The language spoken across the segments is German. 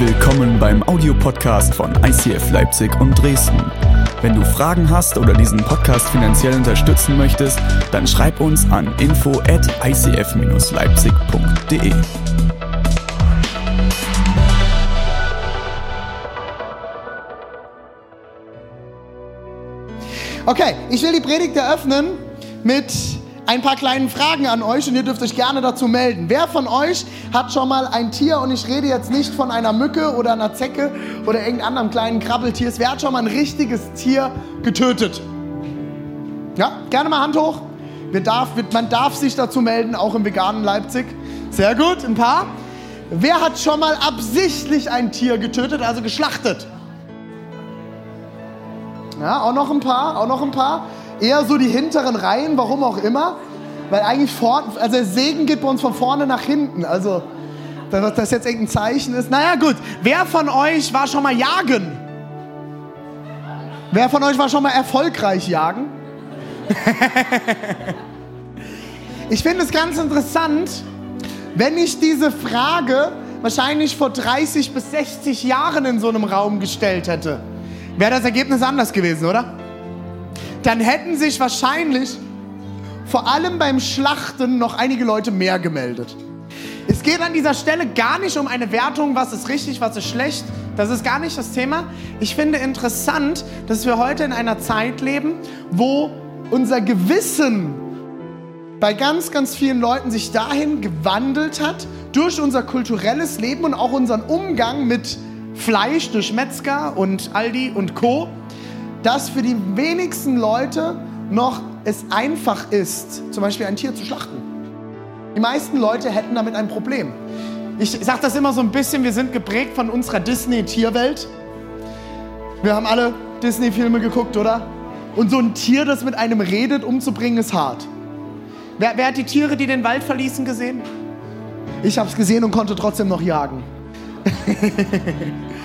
Willkommen beim Audiopodcast von ICF Leipzig und Dresden. Wenn du Fragen hast oder diesen Podcast finanziell unterstützen möchtest, dann schreib uns an info at icf-leipzig.de. Okay, ich will die Predigt eröffnen mit ein paar kleinen Fragen an euch und ihr dürft euch gerne dazu melden. Wer von euch hat schon mal ein Tier, und ich rede jetzt nicht von einer Mücke oder einer Zecke oder irgendeinem anderen kleinen Krabbeltier, wer hat schon mal ein richtiges Tier getötet? Ja, gerne mal Hand hoch. Darf, man darf sich dazu melden, auch im veganen Leipzig. Sehr gut, ein paar. Wer hat schon mal absichtlich ein Tier getötet, also geschlachtet? Ja, auch noch ein paar, auch noch ein paar. Eher so die hinteren Reihen, warum auch immer. Weil eigentlich vor, also der Segen geht bei uns von vorne nach hinten. Also, dass das jetzt irgendein Zeichen ist. Naja, gut. Wer von euch war schon mal jagen? Wer von euch war schon mal erfolgreich jagen? ich finde es ganz interessant, wenn ich diese Frage wahrscheinlich vor 30 bis 60 Jahren in so einem Raum gestellt hätte wäre das Ergebnis anders gewesen, oder? Dann hätten sich wahrscheinlich vor allem beim Schlachten noch einige Leute mehr gemeldet. Es geht an dieser Stelle gar nicht um eine Wertung, was ist richtig, was ist schlecht. Das ist gar nicht das Thema. Ich finde interessant, dass wir heute in einer Zeit leben, wo unser Gewissen bei ganz, ganz vielen Leuten sich dahin gewandelt hat, durch unser kulturelles Leben und auch unseren Umgang mit Fleisch durch Metzger und Aldi und Co., dass für die wenigsten Leute noch es einfach ist, zum Beispiel ein Tier zu schlachten. Die meisten Leute hätten damit ein Problem. Ich sage das immer so ein bisschen, wir sind geprägt von unserer Disney-Tierwelt. Wir haben alle Disney-Filme geguckt, oder? Und so ein Tier, das mit einem redet, umzubringen, ist hart. Wer, wer hat die Tiere, die den Wald verließen, gesehen? Ich habe es gesehen und konnte trotzdem noch jagen.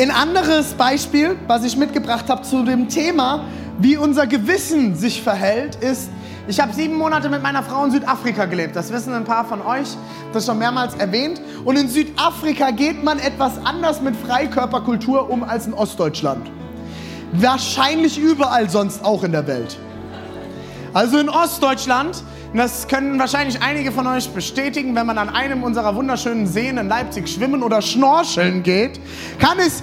Ein anderes Beispiel, was ich mitgebracht habe zu dem Thema, wie unser Gewissen sich verhält, ist, ich habe sieben Monate mit meiner Frau in Südafrika gelebt. Das wissen ein paar von euch, das schon mehrmals erwähnt. Und in Südafrika geht man etwas anders mit Freikörperkultur um als in Ostdeutschland. Wahrscheinlich überall sonst auch in der Welt. Also in Ostdeutschland und das können wahrscheinlich einige von euch bestätigen, wenn man an einem unserer wunderschönen Seen in Leipzig schwimmen oder schnorcheln geht, kann es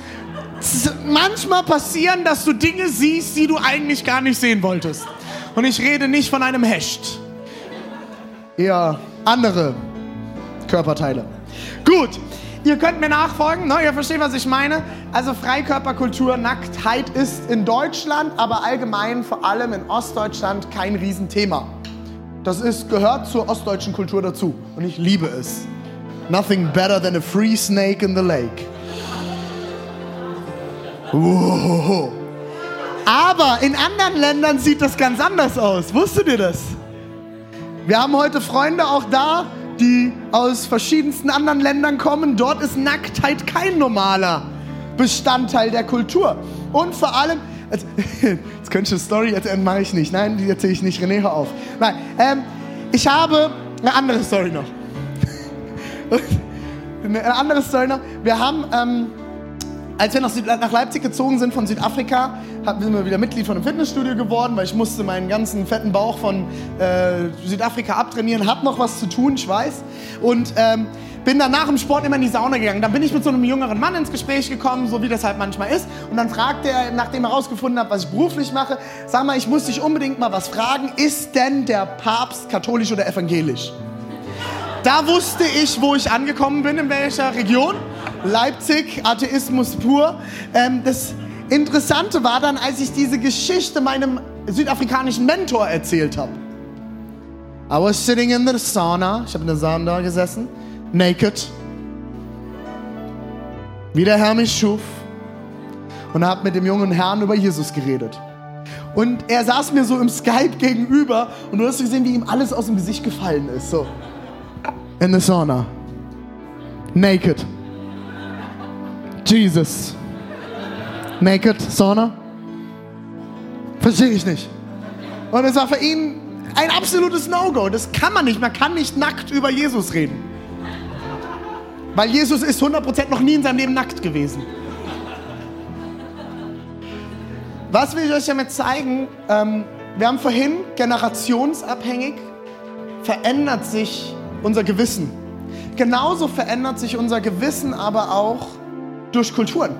manchmal passieren, dass du Dinge siehst, die du eigentlich gar nicht sehen wolltest. Und ich rede nicht von einem Hecht. Eher andere Körperteile. Gut, ihr könnt mir nachfolgen, ne? ihr versteht, was ich meine. Also Freikörperkultur, Nacktheit ist in Deutschland, aber allgemein vor allem in Ostdeutschland kein Riesenthema. Das ist, gehört zur ostdeutschen Kultur dazu. Und ich liebe es. Nothing better than a free snake in the lake. Wow. Aber in anderen Ländern sieht das ganz anders aus. Wusstet ihr das? Wir haben heute Freunde auch da, die aus verschiedensten anderen Ländern kommen. Dort ist Nacktheit kein normaler Bestandteil der Kultur. Und vor allem, Jetzt, könnte ich eine Story erzählen, mache ich nicht. Nein, die erzähle ich nicht. René, hör auf. Nein, ähm, ich habe eine andere Story noch. eine andere Story noch. Wir haben, ähm, als wir nach Leipzig gezogen sind von Südafrika, sind wir wieder Mitglied von einem Fitnessstudio geworden, weil ich musste meinen ganzen fetten Bauch von äh, Südafrika abtrainieren. Hab noch was zu tun, ich weiß. Und ähm, bin dann nach dem Sport immer in die Sauna gegangen. Dann bin ich mit so einem jüngeren Mann ins Gespräch gekommen, so wie das halt manchmal ist. Und dann fragte er, nachdem er herausgefunden hat, was ich beruflich mache, sag mal, ich muss dich unbedingt mal was fragen. Ist denn der Papst katholisch oder evangelisch? Da wusste ich, wo ich angekommen bin, in welcher Region. Leipzig, Atheismus pur. Ähm, das Interessante war dann, als ich diese Geschichte meinem südafrikanischen Mentor erzählt habe. I was sitting in the sauna. Ich habe in der Sauna gesessen naked, wie der Herr mich schuf und habe mit dem jungen Herrn über Jesus geredet. Und er saß mir so im Skype gegenüber und du hast gesehen, wie ihm alles aus dem Gesicht gefallen ist. So. In the sauna. Naked. Jesus. Naked Sauna? Verstehe ich nicht. Und es war für ihn ein absolutes No-Go. Das kann man nicht. Man kann nicht nackt über Jesus reden. Weil Jesus ist 100% noch nie in seinem Leben nackt gewesen. Was will ich euch damit zeigen? Ähm, wir haben vorhin generationsabhängig verändert sich unser Gewissen. Genauso verändert sich unser Gewissen aber auch durch Kulturen.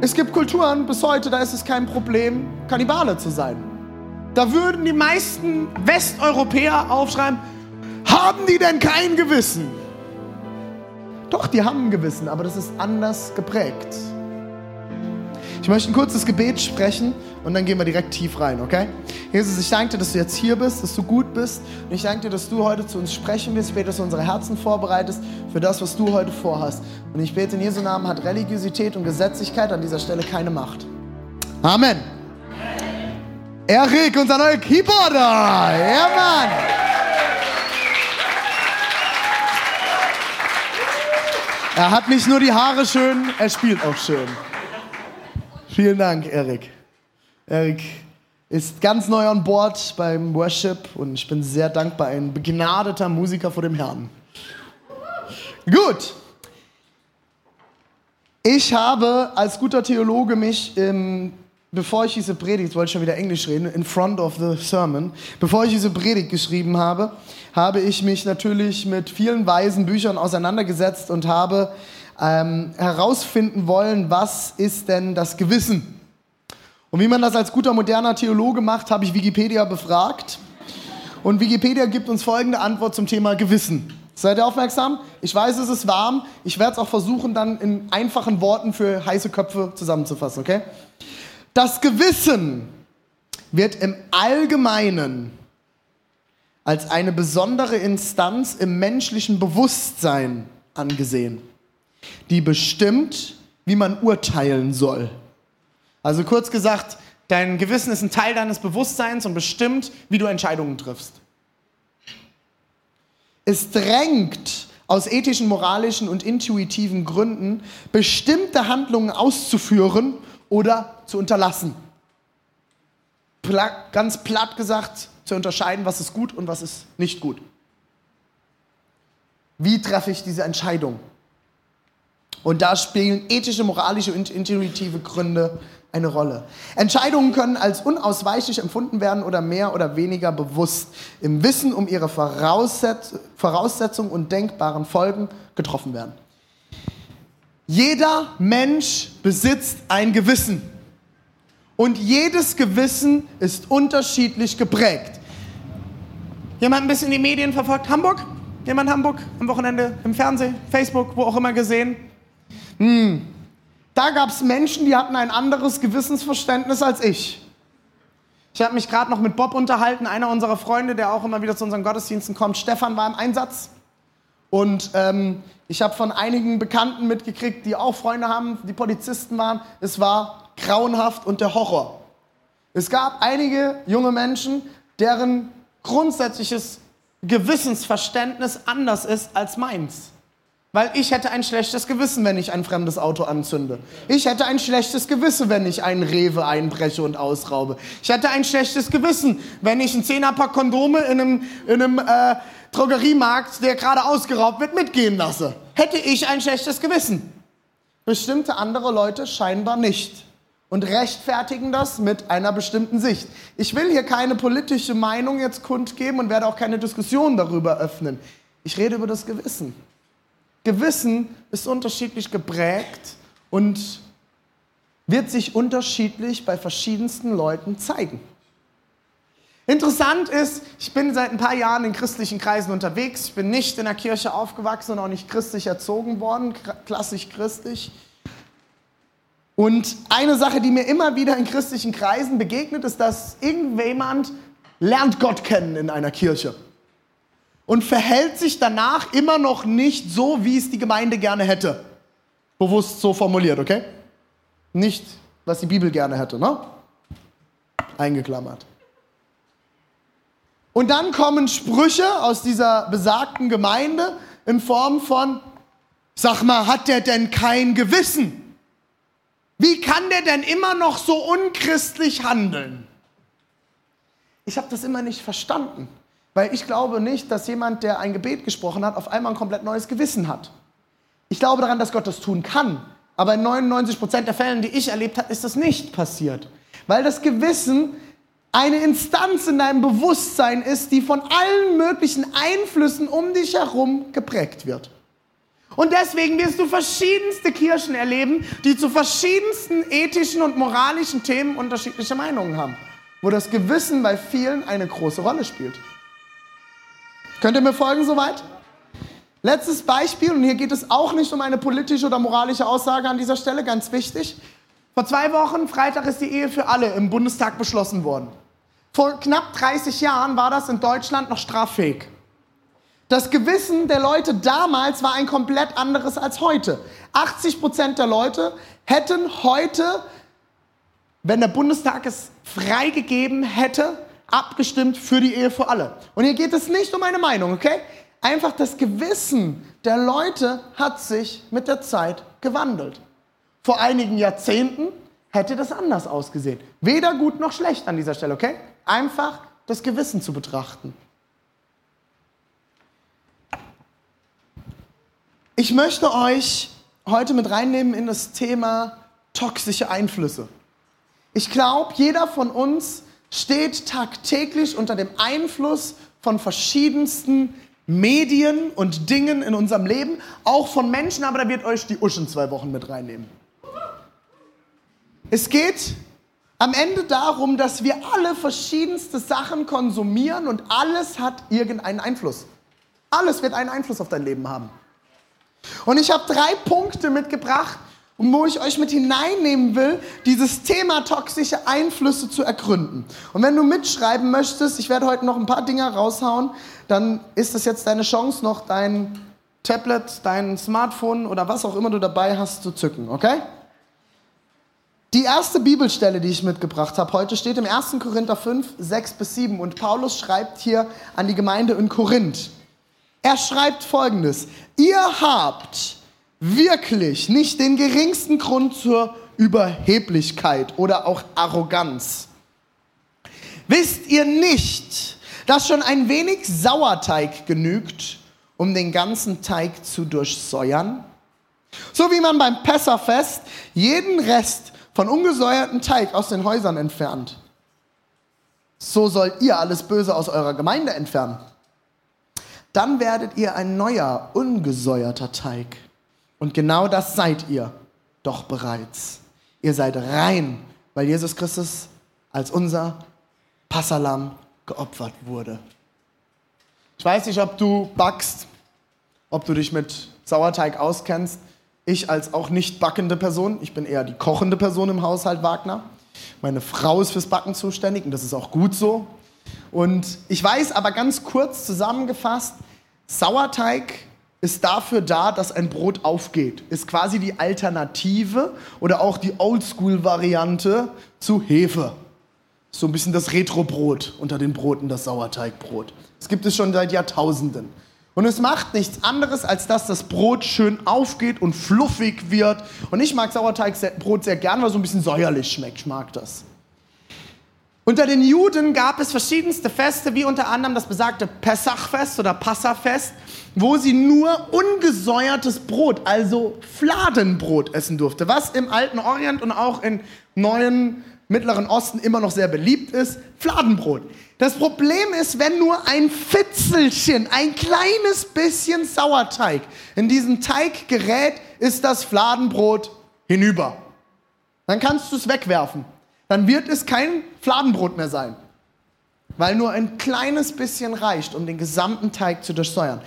Es gibt Kulturen bis heute, da ist es kein Problem, Kannibale zu sein. Da würden die meisten Westeuropäer aufschreiben, haben die denn kein Gewissen? Doch, die haben ein Gewissen, aber das ist anders geprägt. Ich möchte ein kurzes Gebet sprechen und dann gehen wir direkt tief rein, okay? Jesus, ich danke dir, dass du jetzt hier bist, dass du gut bist. Und ich danke dir, dass du heute zu uns sprechen wirst. Ich bete, dass du unsere Herzen vorbereitest für das, was du heute vorhast. Und ich bete in Jesu Namen, hat Religiosität und Gesetzlichkeit an dieser Stelle keine Macht. Amen. Erik, unser neuer Keyboarder. Ja, Mann. Er hat nicht nur die Haare schön, er spielt auch schön. Vielen Dank, Erik. Erik ist ganz neu an Bord beim Worship und ich bin sehr dankbar, ein begnadeter Musiker vor dem Herrn. Gut. Ich habe als guter Theologe mich, ähm, bevor ich diese Predigt, wollte ich schon wieder Englisch reden, in front of the sermon, bevor ich diese Predigt geschrieben habe, habe ich mich natürlich mit vielen weisen Büchern auseinandergesetzt und habe ähm, herausfinden wollen, was ist denn das Gewissen? Und wie man das als guter moderner Theologe macht, habe ich Wikipedia befragt. Und Wikipedia gibt uns folgende Antwort zum Thema Gewissen. Seid ihr aufmerksam? Ich weiß, es ist warm. Ich werde es auch versuchen, dann in einfachen Worten für heiße Köpfe zusammenzufassen, okay? Das Gewissen wird im Allgemeinen als eine besondere Instanz im menschlichen Bewusstsein angesehen die bestimmt, wie man urteilen soll. Also kurz gesagt, dein Gewissen ist ein Teil deines Bewusstseins und bestimmt, wie du Entscheidungen triffst. Es drängt aus ethischen, moralischen und intuitiven Gründen, bestimmte Handlungen auszuführen oder zu unterlassen. Pla ganz platt gesagt, zu unterscheiden, was ist gut und was ist nicht gut. Wie treffe ich diese Entscheidung? Und da spielen ethische, moralische und intuitive Gründe eine Rolle. Entscheidungen können als unausweichlich empfunden werden oder mehr oder weniger bewusst im Wissen um ihre Voraussetz Voraussetzungen und denkbaren Folgen getroffen werden. Jeder Mensch besitzt ein Gewissen. Und jedes Gewissen ist unterschiedlich geprägt. Jemand ein bisschen die Medien verfolgt? Hamburg? Jemand Hamburg am Wochenende im Fernsehen, Facebook, wo auch immer gesehen? Hm. Da gab es Menschen, die hatten ein anderes Gewissensverständnis als ich. Ich habe mich gerade noch mit Bob unterhalten, einer unserer Freunde, der auch immer wieder zu unseren Gottesdiensten kommt. Stefan war im Einsatz. Und ähm, ich habe von einigen Bekannten mitgekriegt, die auch Freunde haben, die Polizisten waren. Es war grauenhaft und der Horror. Es gab einige junge Menschen, deren grundsätzliches Gewissensverständnis anders ist als meins. Weil ich hätte ein schlechtes Gewissen, wenn ich ein fremdes Auto anzünde. Ich hätte ein schlechtes Gewissen, wenn ich einen Rewe einbreche und ausraube. Ich hätte ein schlechtes Gewissen, wenn ich ein Zehnerpack Kondome in einem, in einem äh, Drogeriemarkt, der gerade ausgeraubt wird, mitgehen lasse. Hätte ich ein schlechtes Gewissen. Bestimmte andere Leute scheinbar nicht. Und rechtfertigen das mit einer bestimmten Sicht. Ich will hier keine politische Meinung jetzt kundgeben und werde auch keine Diskussion darüber öffnen. Ich rede über das Gewissen. Gewissen ist unterschiedlich geprägt und wird sich unterschiedlich bei verschiedensten Leuten zeigen. Interessant ist, ich bin seit ein paar Jahren in christlichen Kreisen unterwegs. Ich bin nicht in der Kirche aufgewachsen und auch nicht christlich erzogen worden, klassisch christlich. Und eine Sache, die mir immer wieder in christlichen Kreisen begegnet, ist, dass irgendjemand lernt Gott kennen in einer Kirche und verhält sich danach immer noch nicht so, wie es die Gemeinde gerne hätte. Bewusst so formuliert, okay? Nicht, was die Bibel gerne hätte, ne? Eingeklammert. Und dann kommen Sprüche aus dieser besagten Gemeinde in Form von, sag mal, hat der denn kein Gewissen? Wie kann der denn immer noch so unchristlich handeln? Ich habe das immer nicht verstanden. Weil ich glaube nicht, dass jemand, der ein Gebet gesprochen hat, auf einmal ein komplett neues Gewissen hat. Ich glaube daran, dass Gott das tun kann. Aber in 99% der Fällen, die ich erlebt habe, ist das nicht passiert. Weil das Gewissen eine Instanz in deinem Bewusstsein ist, die von allen möglichen Einflüssen um dich herum geprägt wird. Und deswegen wirst du verschiedenste Kirchen erleben, die zu verschiedensten ethischen und moralischen Themen unterschiedliche Meinungen haben, wo das Gewissen bei vielen eine große Rolle spielt. Könnt ihr mir folgen soweit? Letztes Beispiel, und hier geht es auch nicht um eine politische oder moralische Aussage an dieser Stelle, ganz wichtig. Vor zwei Wochen, Freitag, ist die Ehe für alle im Bundestag beschlossen worden. Vor knapp 30 Jahren war das in Deutschland noch straffähig. Das Gewissen der Leute damals war ein komplett anderes als heute. 80 Prozent der Leute hätten heute, wenn der Bundestag es freigegeben hätte, abgestimmt für die Ehe für alle. Und hier geht es nicht um eine Meinung, okay? Einfach das Gewissen der Leute hat sich mit der Zeit gewandelt. Vor einigen Jahrzehnten hätte das anders ausgesehen. Weder gut noch schlecht an dieser Stelle, okay? Einfach das Gewissen zu betrachten. Ich möchte euch heute mit reinnehmen in das Thema toxische Einflüsse. Ich glaube, jeder von uns steht tagtäglich unter dem Einfluss von verschiedensten Medien und Dingen in unserem Leben, auch von Menschen, aber da wird euch die Uschen zwei Wochen mit reinnehmen. Es geht am Ende darum, dass wir alle verschiedenste Sachen konsumieren und alles hat irgendeinen Einfluss. Alles wird einen Einfluss auf dein Leben haben. Und ich habe drei Punkte mitgebracht, wo ich euch mit hineinnehmen will, dieses Thema toxische Einflüsse zu ergründen. Und wenn du mitschreiben möchtest, ich werde heute noch ein paar Dinge raushauen, dann ist das jetzt deine Chance, noch dein Tablet, dein Smartphone oder was auch immer du dabei hast, zu zücken, okay? Die erste Bibelstelle, die ich mitgebracht habe heute, steht im 1. Korinther 5, 6 bis 7 und Paulus schreibt hier an die Gemeinde in Korinth. Er schreibt folgendes, ihr habt wirklich nicht den geringsten Grund zur Überheblichkeit oder auch Arroganz. Wisst ihr nicht, dass schon ein wenig Sauerteig genügt, um den ganzen Teig zu durchsäuern? So wie man beim Pessachfest jeden Rest von ungesäuerten Teig aus den Häusern entfernt. So sollt ihr alles Böse aus eurer Gemeinde entfernen. Dann werdet ihr ein neuer, ungesäuerter Teig und genau das seid ihr doch bereits. Ihr seid rein, weil Jesus Christus als unser Passalam geopfert wurde. Ich weiß nicht, ob du backst, ob du dich mit Sauerteig auskennst. Ich als auch nicht backende Person, ich bin eher die kochende Person im Haushalt Wagner. Meine Frau ist fürs Backen zuständig und das ist auch gut so. Und ich weiß aber ganz kurz zusammengefasst, Sauerteig ist dafür da, dass ein Brot aufgeht. Ist quasi die Alternative oder auch die Oldschool-Variante zu Hefe. So ein bisschen das Retro-Brot unter den Broten, das Sauerteigbrot. Das gibt es schon seit Jahrtausenden. Und es macht nichts anderes, als dass das Brot schön aufgeht und fluffig wird. Und ich mag Sauerteigbrot sehr gern, weil es so ein bisschen säuerlich schmeckt. Ich mag das. Unter den Juden gab es verschiedenste Feste, wie unter anderem das besagte Pessachfest oder Passafest, wo sie nur ungesäuertes Brot, also Fladenbrot essen durfte, was im alten Orient und auch im neuen Mittleren Osten immer noch sehr beliebt ist, Fladenbrot. Das Problem ist, wenn nur ein Fitzelchen, ein kleines bisschen Sauerteig in diesen Teig gerät, ist das Fladenbrot hinüber. Dann kannst du es wegwerfen dann wird es kein Fladenbrot mehr sein. Weil nur ein kleines bisschen reicht, um den gesamten Teig zu durchsäuern.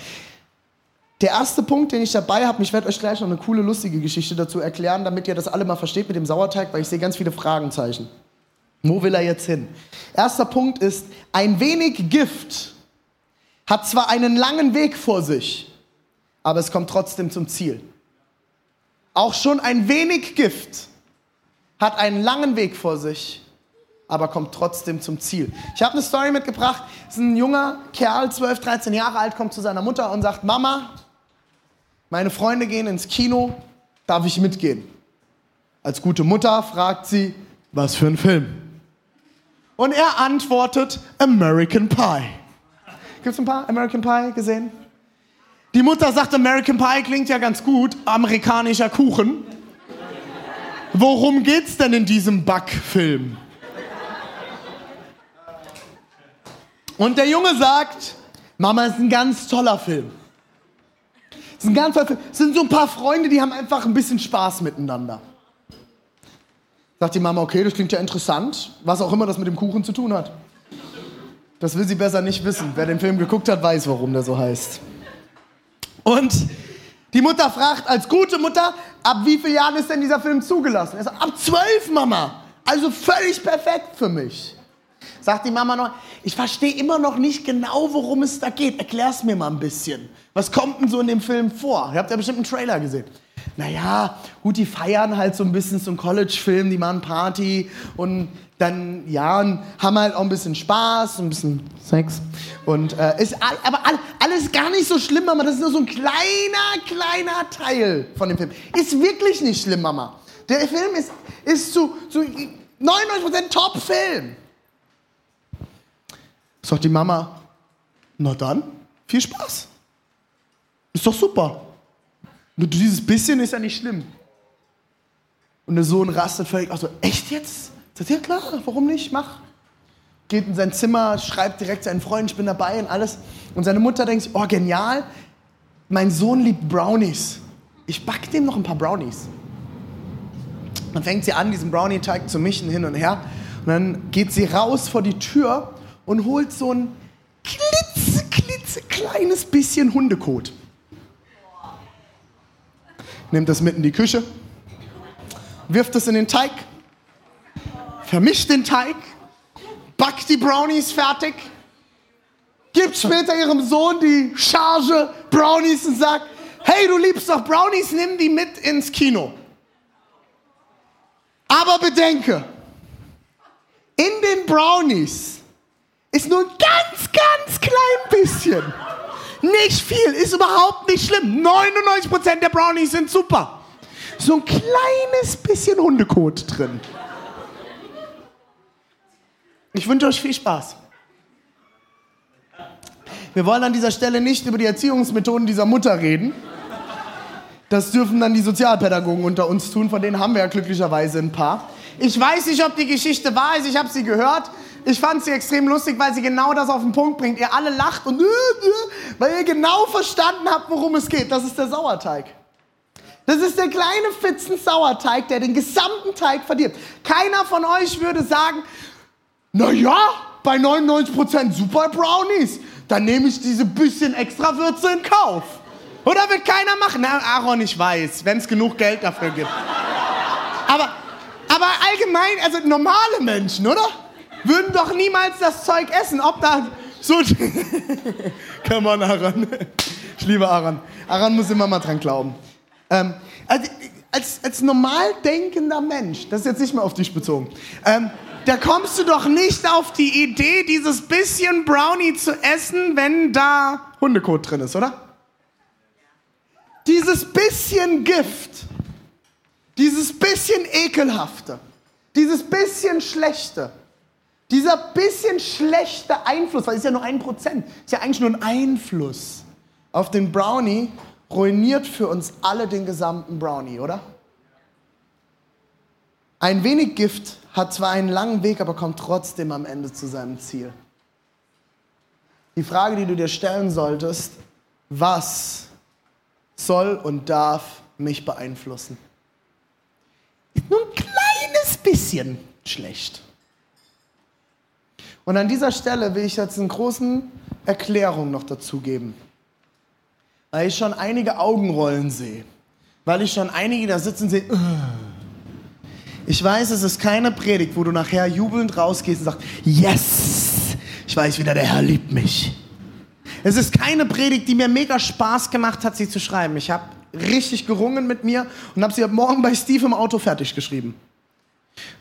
Der erste Punkt, den ich dabei habe, ich werde euch gleich noch eine coole, lustige Geschichte dazu erklären, damit ihr das alle mal versteht mit dem Sauerteig, weil ich sehe ganz viele Fragenzeichen. Wo will er jetzt hin? Erster Punkt ist, ein wenig Gift hat zwar einen langen Weg vor sich, aber es kommt trotzdem zum Ziel. Auch schon ein wenig Gift hat einen langen Weg vor sich, aber kommt trotzdem zum Ziel. Ich habe eine Story mitgebracht. Es ist ein junger Kerl, 12, 13 Jahre alt, kommt zu seiner Mutter und sagt, Mama, meine Freunde gehen ins Kino, darf ich mitgehen? Als gute Mutter fragt sie, was für ein Film? Und er antwortet, American Pie. Gibt es ein paar American Pie gesehen? Die Mutter sagt, American Pie klingt ja ganz gut, amerikanischer Kuchen. Worum geht's denn in diesem Backfilm? Und der Junge sagt, Mama, ist ein ganz toller Film. Ein ganz sind so ein paar Freunde, die haben einfach ein bisschen Spaß miteinander. Sagt die Mama, okay, das klingt ja interessant, was auch immer das mit dem Kuchen zu tun hat. Das will sie besser nicht wissen. Wer den Film geguckt hat, weiß, warum der so heißt. Und die Mutter fragt als gute Mutter, ab wie vielen Jahren ist denn dieser Film zugelassen? Er sagt, ab zwölf, Mama. Also völlig perfekt für mich. Sagt die Mama noch, ich verstehe immer noch nicht genau, worum es da geht. Erklär's mir mal ein bisschen. Was kommt denn so in dem Film vor? Ihr habt ja bestimmt einen Trailer gesehen. Naja, gut, die feiern halt so ein bisschen so einen College-Film, die machen Party und dann, ja, und haben halt auch ein bisschen Spaß, ein bisschen Sex. Und äh, ist all, aber all, alles gar nicht so schlimm, Mama. Das ist nur so ein kleiner, kleiner Teil von dem Film. Ist wirklich nicht schlimm, Mama. Der Film ist, ist zu, zu 99% Top-Film. Sagt die Mama, na dann, viel Spaß. Ist doch super. Nur dieses bisschen ist ja nicht schlimm. Und der Sohn rastet völlig aus. So, echt jetzt? Sagt, ja klar, warum nicht? Mach. Geht in sein Zimmer, schreibt direkt seinen Freund, ich bin dabei und alles. Und seine Mutter denkt oh genial, mein Sohn liebt Brownies. Ich backe dem noch ein paar Brownies. Dann fängt sie an, diesen Brownie-Teig zu mischen hin und her. Und dann geht sie raus vor die Tür und holt so ein klitze, klitze kleines bisschen Hundekot. Nimmt das mit in die Küche, wirft es in den Teig, vermischt den Teig, backt die Brownies fertig, gibt später ihrem Sohn die Charge Brownies und sagt, hey, du liebst doch Brownies, nimm die mit ins Kino. Aber bedenke, in den Brownies ist nur ein ganz, ganz klein bisschen. Nicht viel, ist überhaupt nicht schlimm. 99% der Brownies sind super. So ein kleines bisschen Hundekot drin. Ich wünsche euch viel Spaß. Wir wollen an dieser Stelle nicht über die Erziehungsmethoden dieser Mutter reden. Das dürfen dann die Sozialpädagogen unter uns tun, von denen haben wir ja glücklicherweise ein paar. Ich weiß nicht, ob die Geschichte wahr ist, ich habe sie gehört. Ich fand sie extrem lustig, weil sie genau das auf den Punkt bringt. Ihr alle lacht und weil ihr genau verstanden habt, worum es geht. Das ist der Sauerteig. Das ist der kleine Fitzen Sauerteig, der den gesamten Teig verdirbt. Keiner von euch würde sagen, na ja, bei 99% Super Brownies, dann nehme ich diese bisschen extra Würze in Kauf. Oder wird keiner machen? Na, Aaron, ich weiß, wenn es genug Geld dafür gibt. Aber, aber allgemein, also normale Menschen, oder? Würden doch niemals das Zeug essen. Ob da so. Come on, Aaron. Ich liebe Aaron. Aaron muss immer mal dran glauben. Ähm, also, als, als normal denkender Mensch, das ist jetzt nicht mehr auf dich bezogen, ähm, da kommst du doch nicht auf die Idee, dieses bisschen Brownie zu essen, wenn da Hundekot drin ist, oder? Dieses bisschen Gift, dieses bisschen Ekelhafte, dieses bisschen Schlechte, dieser bisschen schlechte Einfluss, weil es ist ja nur ein Prozent, ist ja eigentlich nur ein Einfluss auf den Brownie, ruiniert für uns alle den gesamten Brownie, oder? Ein wenig Gift hat zwar einen langen Weg, aber kommt trotzdem am Ende zu seinem Ziel. Die Frage, die du dir stellen solltest, was soll und darf mich beeinflussen? Ist nur ein kleines bisschen schlecht. Und an dieser Stelle will ich jetzt eine große Erklärung noch dazu geben. Weil ich schon einige Augenrollen sehe. Weil ich schon einige da sitzen sehe. Ich weiß, es ist keine Predigt, wo du nachher jubelnd rausgehst und sagst, yes, ich weiß wieder, der Herr liebt mich. Es ist keine Predigt, die mir mega Spaß gemacht hat, sie zu schreiben. Ich habe richtig gerungen mit mir und habe sie ab morgen bei Steve im Auto fertig geschrieben.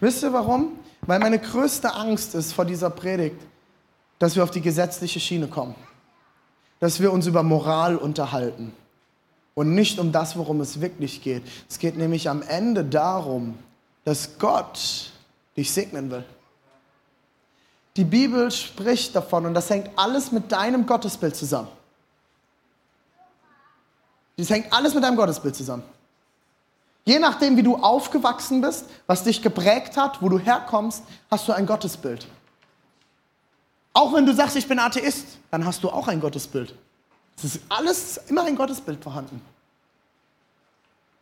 Wisst ihr warum? Weil meine größte Angst ist vor dieser Predigt, dass wir auf die gesetzliche Schiene kommen. Dass wir uns über Moral unterhalten. Und nicht um das, worum es wirklich geht. Es geht nämlich am Ende darum, dass Gott dich segnen will. Die Bibel spricht davon und das hängt alles mit deinem Gottesbild zusammen. Das hängt alles mit deinem Gottesbild zusammen. Je nachdem, wie du aufgewachsen bist, was dich geprägt hat, wo du herkommst, hast du ein Gottesbild. Auch wenn du sagst, ich bin Atheist, dann hast du auch ein Gottesbild. Es ist alles immer ein Gottesbild vorhanden.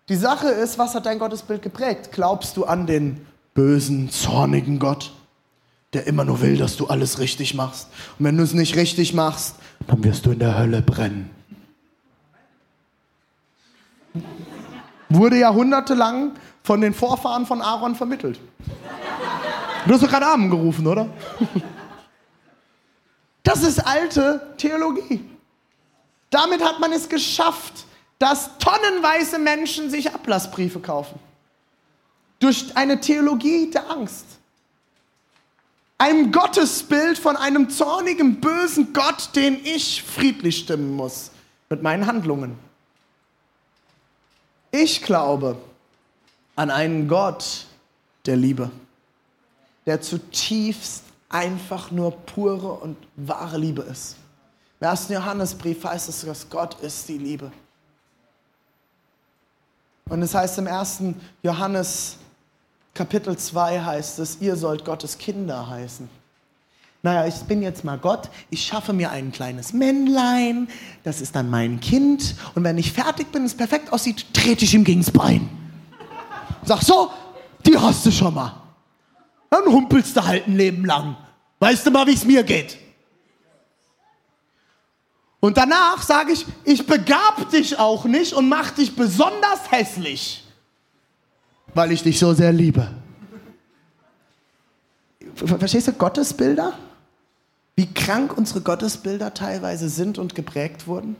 Die Sache ist, was hat dein Gottesbild geprägt? Glaubst du an den bösen, zornigen Gott, der immer nur will, dass du alles richtig machst? Und wenn du es nicht richtig machst, dann wirst du in der Hölle brennen. Wurde jahrhundertelang von den Vorfahren von Aaron vermittelt. Du hast doch gerade Amen gerufen, oder? Das ist alte Theologie. Damit hat man es geschafft, dass tonnenweise Menschen sich Ablassbriefe kaufen. Durch eine Theologie der Angst. Ein Gottesbild von einem zornigen, bösen Gott, den ich friedlich stimmen muss mit meinen Handlungen. Ich glaube an einen Gott der Liebe, der zutiefst einfach nur pure und wahre Liebe ist. Im ersten Johannesbrief heißt es, dass Gott ist die Liebe. Und es heißt im ersten Johannes Kapitel 2 heißt es, ihr sollt Gottes Kinder heißen. Naja, ich bin jetzt mal Gott, ich schaffe mir ein kleines Männlein, das ist dann mein Kind und wenn ich fertig bin, es perfekt aussieht, trete ich ihm gegens Bein. Sag so, die hast du schon mal. Dann humpelst du halt ein Leben lang. Weißt du mal, wie es mir geht? Und danach sage ich, ich begab dich auch nicht und mach dich besonders hässlich, weil ich dich so sehr liebe. Verstehst du Gottesbilder? Wie krank unsere Gottesbilder teilweise sind und geprägt wurden?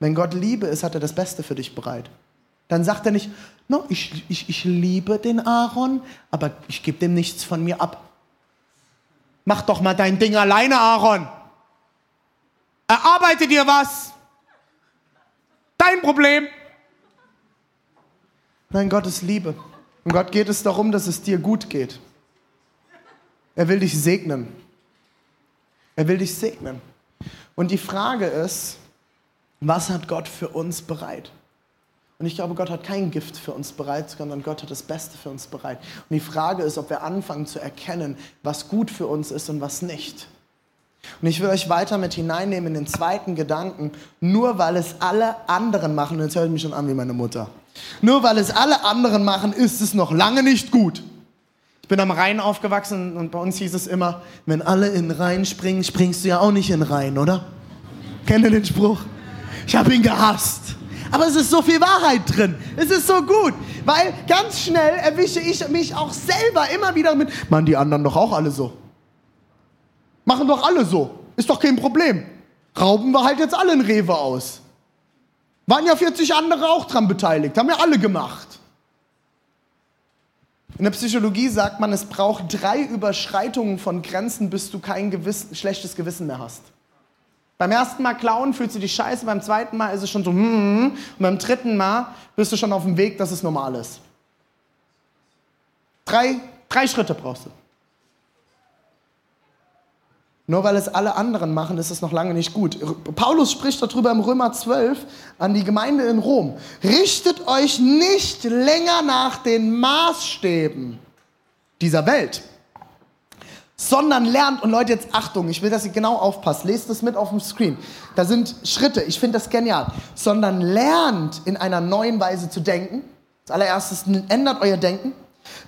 Wenn Gott Liebe ist, hat er das Beste für dich bereit. Dann sagt er nicht, no, ich, ich, ich liebe den Aaron, aber ich gebe dem nichts von mir ab. Mach doch mal dein Ding alleine, Aaron. Erarbeite dir was. Dein Problem. Nein, Gott ist Liebe. Und Gott geht es darum, dass es dir gut geht. Er will dich segnen. Er will dich segnen. Und die Frage ist, was hat Gott für uns bereit? Und ich glaube, Gott hat kein Gift für uns bereit, sondern Gott hat das Beste für uns bereit. Und die Frage ist, ob wir anfangen zu erkennen, was gut für uns ist und was nicht. Und ich will euch weiter mit hineinnehmen in den zweiten Gedanken, nur weil es alle anderen machen, und jetzt hört mich schon an wie meine Mutter, nur weil es alle anderen machen, ist es noch lange nicht gut. Ich bin am Rhein aufgewachsen und bei uns hieß es immer, wenn alle in den Rhein springen, springst du ja auch nicht in den Rhein, oder? Kennt ihr den Spruch? Ich habe ihn gehasst. Aber es ist so viel Wahrheit drin. Es ist so gut, weil ganz schnell erwische ich mich auch selber immer wieder mit, Mann, die anderen doch auch alle so. Machen doch alle so. Ist doch kein Problem. Rauben wir halt jetzt alle in Rewe aus. Waren ja 40 andere auch dran beteiligt. Haben ja alle gemacht. In der Psychologie sagt man, es braucht drei Überschreitungen von Grenzen, bis du kein Gewissen, schlechtes Gewissen mehr hast. Beim ersten Mal klauen fühlst du dich scheiße, beim zweiten Mal ist es schon so, mm, und beim dritten Mal bist du schon auf dem Weg, dass es normal ist. Drei, drei Schritte brauchst du. Nur weil es alle anderen machen, ist es noch lange nicht gut. Paulus spricht darüber im Römer 12 an die Gemeinde in Rom. Richtet euch nicht länger nach den Maßstäben dieser Welt, sondern lernt, und Leute, jetzt Achtung, ich will, dass ihr genau aufpasst, lest es mit auf dem Screen. Da sind Schritte, ich finde das genial. Sondern lernt in einer neuen Weise zu denken. Als allererstes ändert euer Denken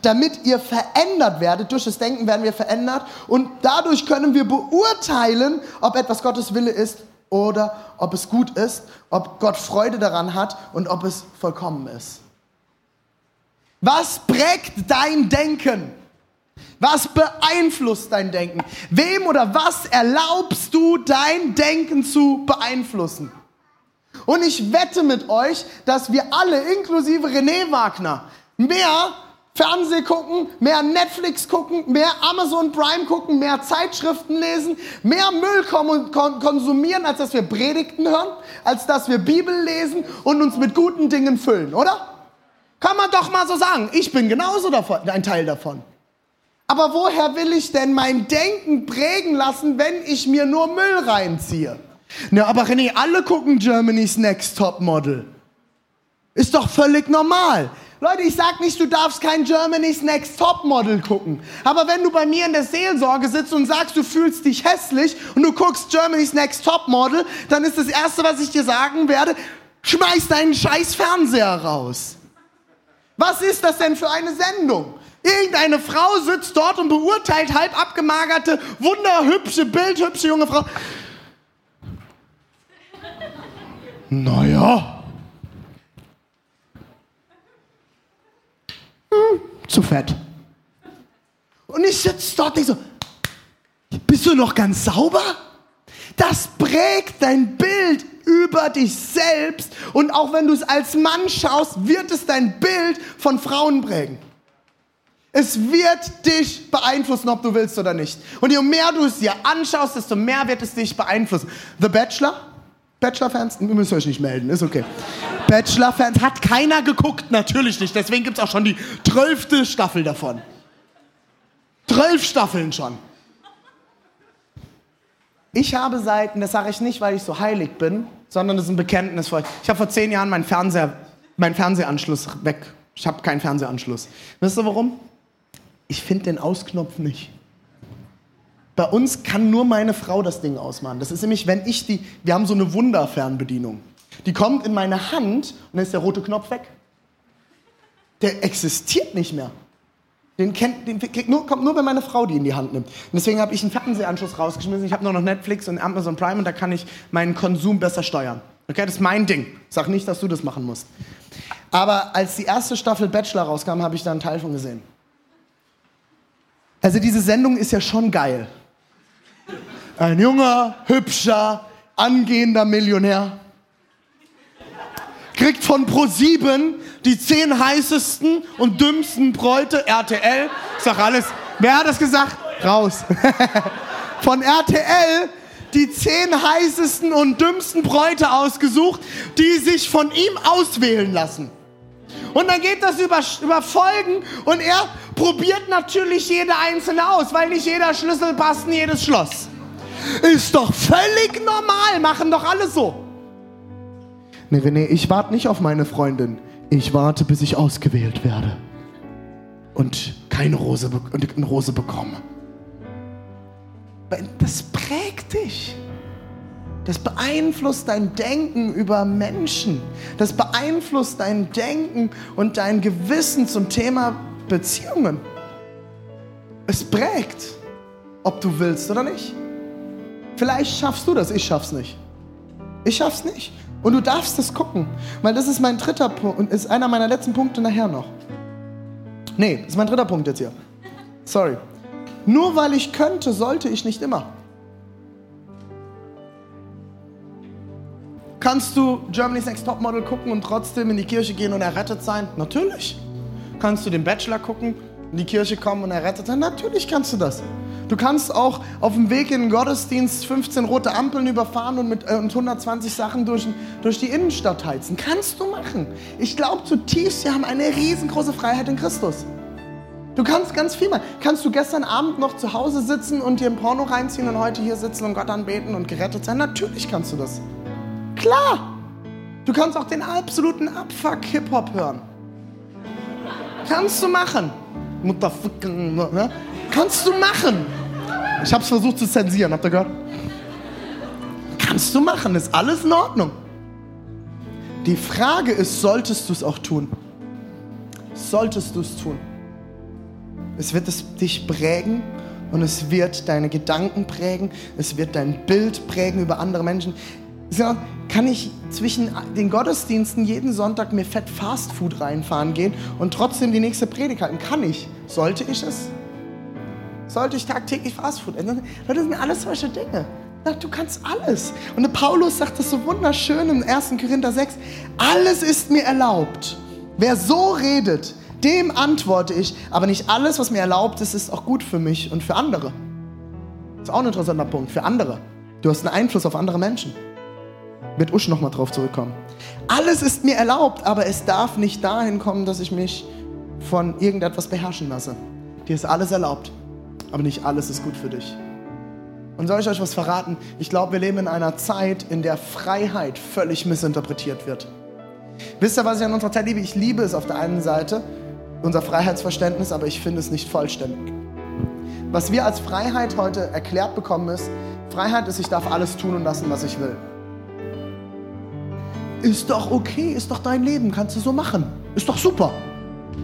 damit ihr verändert werdet. Durch das Denken werden wir verändert und dadurch können wir beurteilen, ob etwas Gottes Wille ist oder ob es gut ist, ob Gott Freude daran hat und ob es vollkommen ist. Was prägt dein Denken? Was beeinflusst dein Denken? Wem oder was erlaubst du dein Denken zu beeinflussen? Und ich wette mit euch, dass wir alle, inklusive René Wagner, mehr Fernseh gucken, mehr Netflix gucken, mehr Amazon Prime gucken, mehr Zeitschriften lesen, mehr Müll konsumieren, als dass wir Predigten hören, als dass wir Bibel lesen und uns mit guten Dingen füllen, oder? Kann man doch mal so sagen. Ich bin genauso davon, ein Teil davon. Aber woher will ich denn mein Denken prägen lassen, wenn ich mir nur Müll reinziehe? Na, aber René, alle gucken Germany's Next Top Model. Ist doch völlig normal. Leute, ich sag nicht, du darfst kein Germany's Next Topmodel gucken. Aber wenn du bei mir in der Seelsorge sitzt und sagst, du fühlst dich hässlich und du guckst Germany's Next Topmodel, dann ist das Erste, was ich dir sagen werde, schmeiß deinen scheiß Fernseher raus. Was ist das denn für eine Sendung? Irgendeine Frau sitzt dort und beurteilt halb abgemagerte, wunderhübsche, bildhübsche junge Frau. Naja. Hm, zu fett. Und ich sitze dort nicht so, bist du noch ganz sauber? Das prägt dein Bild über dich selbst und auch wenn du es als Mann schaust, wird es dein Bild von Frauen prägen. Es wird dich beeinflussen, ob du willst oder nicht. Und je mehr du es dir anschaust, desto mehr wird es dich beeinflussen. The Bachelor? Bachelor-Fans? Ihr müsst euch nicht melden, ist okay. Bachelor-Fans hat keiner geguckt, natürlich nicht. Deswegen gibt es auch schon die zwölfte Staffel davon. Zwölf Staffeln schon. Ich habe Seiten, das sage ich nicht, weil ich so heilig bin, sondern das ist ein Bekenntnis für euch. Ich habe vor zehn Jahren meinen, Fernseher, meinen Fernsehanschluss weg. Ich habe keinen Fernsehanschluss. Wisst ihr warum? Ich finde den Ausknopf nicht. Bei uns kann nur meine Frau das Ding ausmachen. Das ist nämlich, wenn ich die, wir haben so eine Wunderfernbedienung. Die kommt in meine Hand und dann ist der rote Knopf weg. Der existiert nicht mehr. Den, kennt, den nur, kommt nur, wenn meine Frau die in die Hand nimmt. Und deswegen habe ich einen Fernsehanschluss rausgeschmissen. Ich habe nur noch Netflix und Amazon Prime und da kann ich meinen Konsum besser steuern. Okay, das ist mein Ding. Sag nicht, dass du das machen musst. Aber als die erste Staffel Bachelor rauskam, habe ich da einen Teil von gesehen. Also diese Sendung ist ja schon geil. Ein junger, hübscher, angehender Millionär kriegt von Pro7 die zehn heißesten und dümmsten Bräute RTL. Ich sag alles. Wer hat das gesagt? Raus. von RTL die zehn heißesten und dümmsten Bräute ausgesucht, die sich von ihm auswählen lassen. Und dann geht das über, über Folgen und er probiert natürlich jede einzelne aus, weil nicht jeder Schlüssel passt in jedes Schloss. Ist doch völlig normal, machen doch alle so. Nee, René, ich warte nicht auf meine Freundin. Ich warte, bis ich ausgewählt werde. Und keine Rose, und eine Rose bekomme. Das prägt dich. Das beeinflusst dein Denken über Menschen. Das beeinflusst dein Denken und dein Gewissen zum Thema Beziehungen. Es prägt, ob du willst oder nicht. Vielleicht schaffst du das, ich schaff's nicht. Ich schaff's nicht. Und du darfst das gucken, weil das ist mein dritter Punkt und ist einer meiner letzten Punkte nachher noch. Nee, das ist mein dritter Punkt jetzt hier. Sorry. Nur weil ich könnte, sollte ich nicht immer. Kannst du Germany's Next Topmodel gucken und trotzdem in die Kirche gehen und errettet sein? Natürlich. Kannst du den Bachelor gucken, in die Kirche kommen und errettet sein? Natürlich kannst du das. Du kannst auch auf dem Weg in den Gottesdienst 15 rote Ampeln überfahren und mit äh, und 120 Sachen durch, durch die Innenstadt heizen. Kannst du machen. Ich glaube zutiefst, wir haben eine riesengroße Freiheit in Christus. Du kannst ganz viel machen. Kannst du gestern Abend noch zu Hause sitzen und dir ein Porno reinziehen und heute hier sitzen und Gott anbeten und gerettet sein? Natürlich kannst du das. Klar. Du kannst auch den absoluten Abfuck-Hip-Hop hören. Kannst du machen. Mutterfucker, ne? Kannst du machen. Ich habe es versucht zu zensieren, habt ihr gehört? Kannst du machen, ist alles in Ordnung. Die Frage ist, solltest du es auch tun? Solltest du es tun? Es wird es dich prägen und es wird deine Gedanken prägen, es wird dein Bild prägen über andere Menschen. Kann ich zwischen den Gottesdiensten jeden Sonntag mir fett Fastfood reinfahren gehen und trotzdem die nächste Predigt halten? Kann ich? Sollte ich es? Sollte ich tagtäglich Fastfood essen? Das sind alles solche Dinge. Du kannst alles. Und der Paulus sagt das so wunderschön im 1. Korinther 6. Alles ist mir erlaubt. Wer so redet, dem antworte ich, aber nicht alles, was mir erlaubt ist, ist auch gut für mich und für andere. Das ist auch ein interessanter Punkt. Für andere. Du hast einen Einfluss auf andere Menschen. Wird Usch nochmal drauf zurückkommen. Alles ist mir erlaubt, aber es darf nicht dahin kommen, dass ich mich von irgendetwas beherrschen lasse. Dir ist alles erlaubt, aber nicht alles ist gut für dich. Und soll ich euch was verraten? Ich glaube, wir leben in einer Zeit, in der Freiheit völlig missinterpretiert wird. Wisst ihr, was ich an unserer Zeit liebe? Ich liebe es auf der einen Seite, unser Freiheitsverständnis, aber ich finde es nicht vollständig. Was wir als Freiheit heute erklärt bekommen ist, Freiheit ist, ich darf alles tun und lassen, was ich will. Ist doch okay, ist doch dein Leben, kannst du so machen. Ist doch super.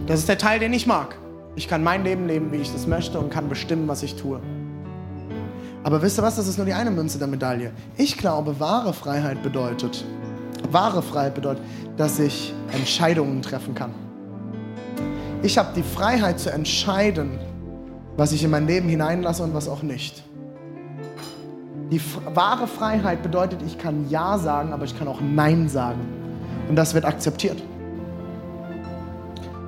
Das ist der Teil, den ich mag. Ich kann mein Leben leben, wie ich das möchte und kann bestimmen, was ich tue. Aber wisst ihr was, das ist nur die eine Münze der Medaille. Ich glaube, wahre Freiheit bedeutet, wahre Freiheit bedeutet, dass ich Entscheidungen treffen kann. Ich habe die Freiheit zu entscheiden, was ich in mein Leben hineinlasse und was auch nicht. Die wahre Freiheit bedeutet, ich kann Ja sagen, aber ich kann auch Nein sagen. Und das wird akzeptiert.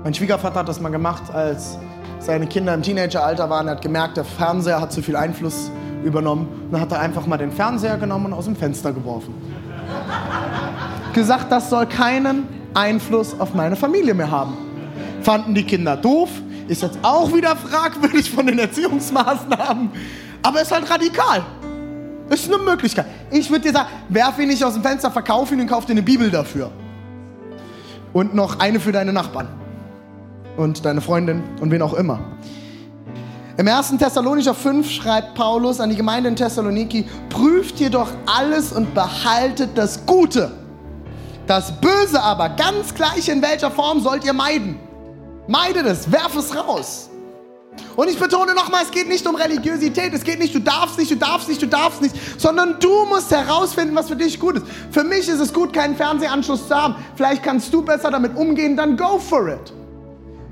Mein Schwiegervater hat das mal gemacht, als seine Kinder im Teenageralter waren. Er hat gemerkt, der Fernseher hat zu viel Einfluss übernommen. Und dann hat er einfach mal den Fernseher genommen und aus dem Fenster geworfen. Gesagt, das soll keinen Einfluss auf meine Familie mehr haben. Fanden die Kinder doof, ist jetzt auch wieder fragwürdig von den Erziehungsmaßnahmen, aber ist halt radikal. Ist eine Möglichkeit. Ich würde dir sagen, werf ihn nicht aus dem Fenster, verkauf ihn und kauf dir eine Bibel dafür. Und noch eine für deine Nachbarn. Und deine Freundin und wen auch immer. Im 1. Thessalonicher 5 schreibt Paulus an die Gemeinde in Thessaloniki, prüft jedoch alles und behaltet das Gute. Das Böse aber, ganz gleich in welcher Form, sollt ihr meiden. Meidet es, werf es raus. Und ich betone nochmal, es geht nicht um Religiosität, es geht nicht, du darfst nicht, du darfst nicht, du darfst nicht, sondern du musst herausfinden, was für dich gut ist. Für mich ist es gut, keinen Fernsehanschluss zu haben. Vielleicht kannst du besser damit umgehen, dann go for it.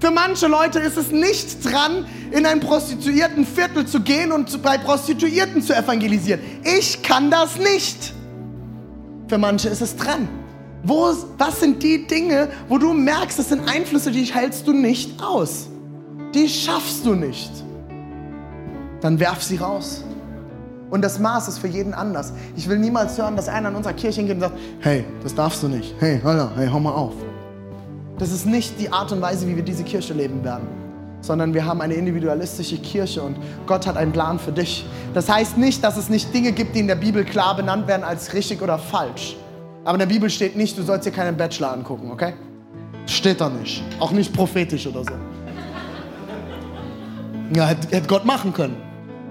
Für manche Leute ist es nicht dran, in ein Prostituiertenviertel zu gehen und bei Prostituierten zu evangelisieren. Ich kann das nicht. Für manche ist es dran. Wo, was sind die Dinge, wo du merkst, das sind Einflüsse, die hältst du nicht aus? Die schaffst du nicht. Dann werf sie raus. Und das Maß ist für jeden anders. Ich will niemals hören, dass einer in unserer Kirche hingeht und sagt, hey, das darfst du nicht. Hey, Alter, hey, hau mal auf. Das ist nicht die Art und Weise, wie wir diese Kirche leben werden, sondern wir haben eine individualistische Kirche und Gott hat einen Plan für dich. Das heißt nicht, dass es nicht Dinge gibt, die in der Bibel klar benannt werden als richtig oder falsch. Aber in der Bibel steht nicht, du sollst dir keinen Bachelor angucken, okay? Steht da nicht. Auch nicht prophetisch oder so. Ja, hätte, Gott machen können.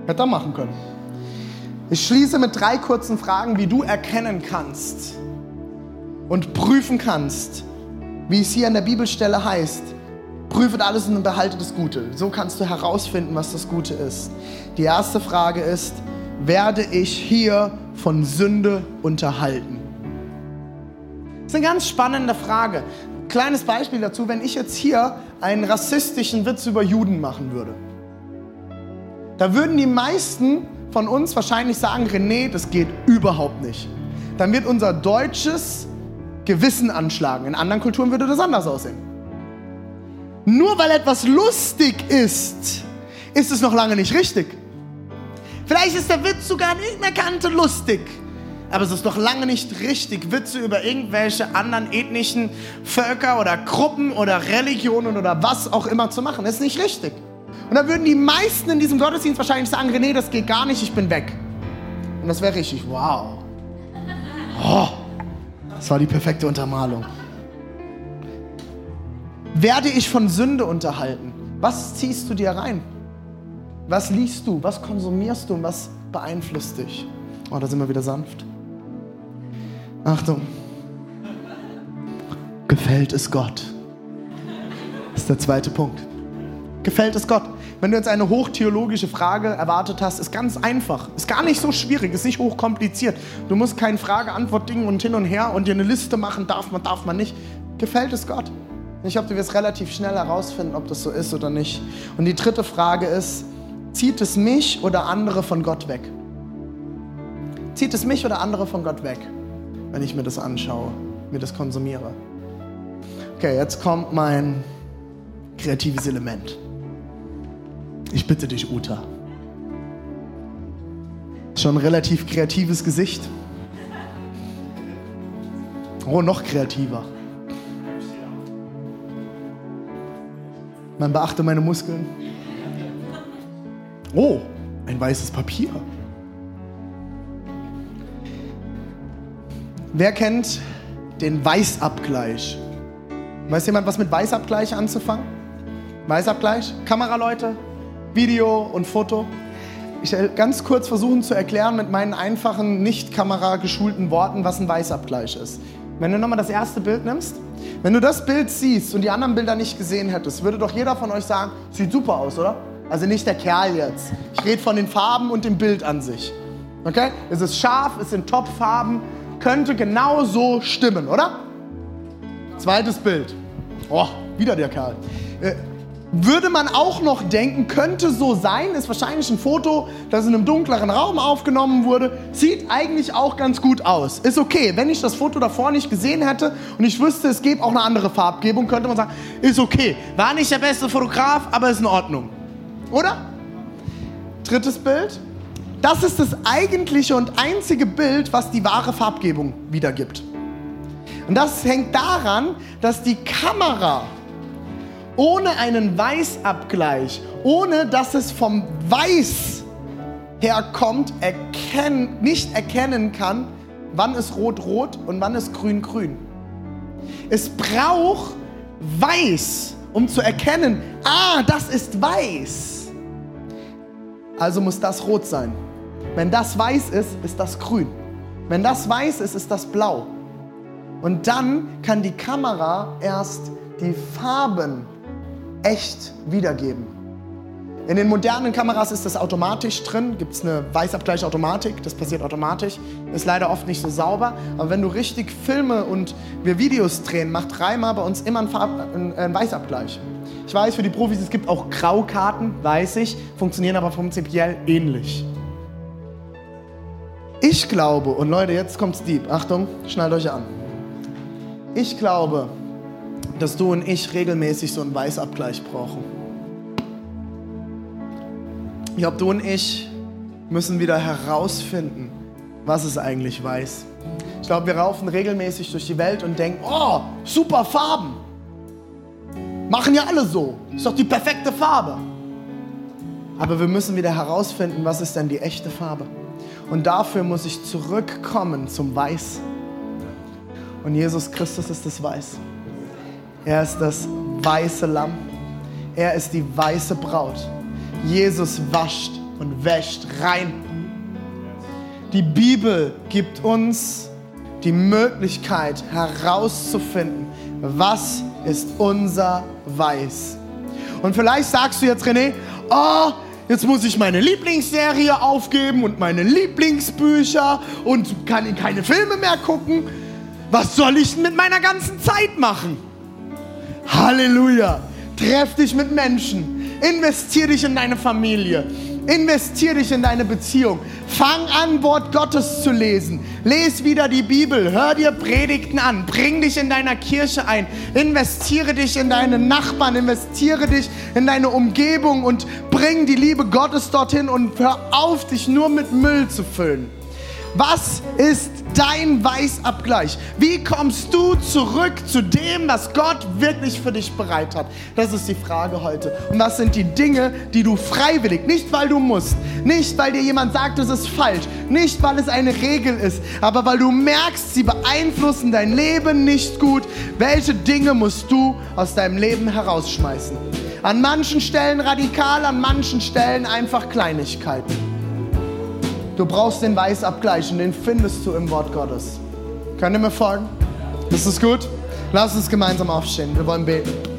Hätte er machen können. Ich schließe mit drei kurzen Fragen, wie du erkennen kannst und prüfen kannst, wie es hier an der Bibelstelle heißt, prüfet alles und behaltet das Gute. So kannst du herausfinden, was das Gute ist. Die erste Frage ist, werde ich hier von Sünde unterhalten? Das ist eine ganz spannende Frage. Kleines Beispiel dazu, wenn ich jetzt hier einen rassistischen Witz über Juden machen würde. Da würden die meisten von uns wahrscheinlich sagen, René, das geht überhaupt nicht. Dann wird unser deutsches Gewissen anschlagen. In anderen Kulturen würde das anders aussehen. Nur weil etwas lustig ist, ist es noch lange nicht richtig. Vielleicht ist der Witz sogar nicht mehr kannte lustig. Aber es ist noch lange nicht richtig, Witze über irgendwelche anderen ethnischen Völker oder Gruppen oder Religionen oder was auch immer zu machen. Das ist nicht richtig. Und dann würden die meisten in diesem Gottesdienst wahrscheinlich sagen, René, das geht gar nicht, ich bin weg. Und das wäre richtig, wow. Oh. Das war die perfekte Untermalung. Werde ich von Sünde unterhalten? Was ziehst du dir rein? Was liest du? Was konsumierst du? Und was beeinflusst dich? Oh, da sind wir wieder sanft. Achtung. Gefällt es Gott? Das ist der zweite Punkt. Gefällt es Gott? Wenn du jetzt eine hochtheologische Frage erwartet hast, ist ganz einfach. Ist gar nicht so schwierig, ist nicht hochkompliziert. Du musst kein Frage-Antwort-Ding und hin und her und dir eine Liste machen, darf man, darf man nicht. Gefällt es Gott? Ich glaube, du wirst relativ schnell herausfinden, ob das so ist oder nicht. Und die dritte Frage ist, zieht es mich oder andere von Gott weg? Zieht es mich oder andere von Gott weg, wenn ich mir das anschaue, mir das konsumiere? Okay, jetzt kommt mein kreatives Element. Ich bitte dich, Uta. Schon ein relativ kreatives Gesicht. Oh, noch kreativer. Man beachte meine Muskeln. Oh, ein weißes Papier. Wer kennt den Weißabgleich. Weiß jemand, was mit Weißabgleich anzufangen? Weißabgleich? Kameraleute, Video und Foto. Ich will ganz kurz versuchen zu erklären mit meinen einfachen, nicht kamerageschulten Worten, was ein Weißabgleich ist. Wenn du nochmal das erste Bild nimmst, wenn du das Bild siehst und die anderen Bilder nicht gesehen hättest, würde doch jeder von euch sagen, sieht super aus, oder? Also nicht der Kerl jetzt. Ich rede von den Farben und dem Bild an sich. Okay? Es ist scharf, es sind Top-Farben, könnte genau so stimmen, oder? Zweites Bild. Oh, wieder der Kerl. Würde man auch noch denken, könnte so sein, ist wahrscheinlich ein Foto, das in einem dunkleren Raum aufgenommen wurde, sieht eigentlich auch ganz gut aus. Ist okay, wenn ich das Foto davor nicht gesehen hätte und ich wüsste, es gäbe auch eine andere Farbgebung, könnte man sagen, ist okay. War nicht der beste Fotograf, aber ist in Ordnung. Oder? Drittes Bild. Das ist das eigentliche und einzige Bild, was die wahre Farbgebung wiedergibt. Und das hängt daran, dass die Kamera ohne einen Weißabgleich, ohne dass es vom Weiß herkommt, erkennen, nicht erkennen kann, wann ist rot-rot und wann ist grün-grün. Es braucht Weiß, um zu erkennen, ah, das ist weiß. Also muss das rot sein. Wenn das weiß ist, ist das grün. Wenn das weiß ist, ist das blau. Und dann kann die Kamera erst die Farben echt wiedergeben. In den modernen Kameras ist das automatisch drin, gibt es eine Weißabgleichautomatik, das passiert automatisch, ist leider oft nicht so sauber, aber wenn du richtig Filme und wir Videos drehen, macht Reimer bei uns immer einen, Farb, einen, einen Weißabgleich. Ich weiß, für die Profis, es gibt auch Graukarten, weiß ich, funktionieren aber prinzipiell ähnlich. Ich glaube, und Leute, jetzt kommt's deep, Achtung, schnallt euch an. Ich glaube, dass du und ich regelmäßig so einen Weißabgleich brauchen. Ich glaube, du und ich müssen wieder herausfinden, was es eigentlich weiß. Ich glaube, wir raufen regelmäßig durch die Welt und denken, oh, super Farben. Machen ja alle so. Ist doch die perfekte Farbe. Aber wir müssen wieder herausfinden, was ist denn die echte Farbe. Und dafür muss ich zurückkommen zum Weiß. Und Jesus Christus ist das Weiß. Er ist das weiße Lamm. Er ist die weiße Braut. Jesus wascht und wäscht rein. Die Bibel gibt uns die Möglichkeit herauszufinden, was ist unser Weiß. Und vielleicht sagst du jetzt, René, oh, jetzt muss ich meine Lieblingsserie aufgeben und meine Lieblingsbücher und kann keine Filme mehr gucken. Was soll ich mit meiner ganzen Zeit machen? Halleluja. Treff dich mit Menschen. Investier dich in deine Familie. Investier dich in deine Beziehung. Fang an, Wort Gottes zu lesen. Lies wieder die Bibel. Hör dir Predigten an. Bring dich in deiner Kirche ein. Investiere dich in deine Nachbarn. Investiere dich in deine Umgebung und bring die Liebe Gottes dorthin und hör auf, dich nur mit Müll zu füllen. Was ist dein Weißabgleich? Wie kommst du zurück zu dem, was Gott wirklich für dich bereit hat? Das ist die Frage heute. Und was sind die Dinge, die du freiwillig, nicht weil du musst, nicht weil dir jemand sagt, es ist falsch, nicht weil es eine Regel ist, aber weil du merkst, sie beeinflussen dein Leben nicht gut. Welche Dinge musst du aus deinem Leben herausschmeißen? An manchen Stellen radikal, an manchen Stellen einfach Kleinigkeiten. Du brauchst den Weißabgleich und den findest du im Wort Gottes. Könnt ihr mir folgen? Ist es gut? Lass uns gemeinsam aufstehen. Wir wollen beten.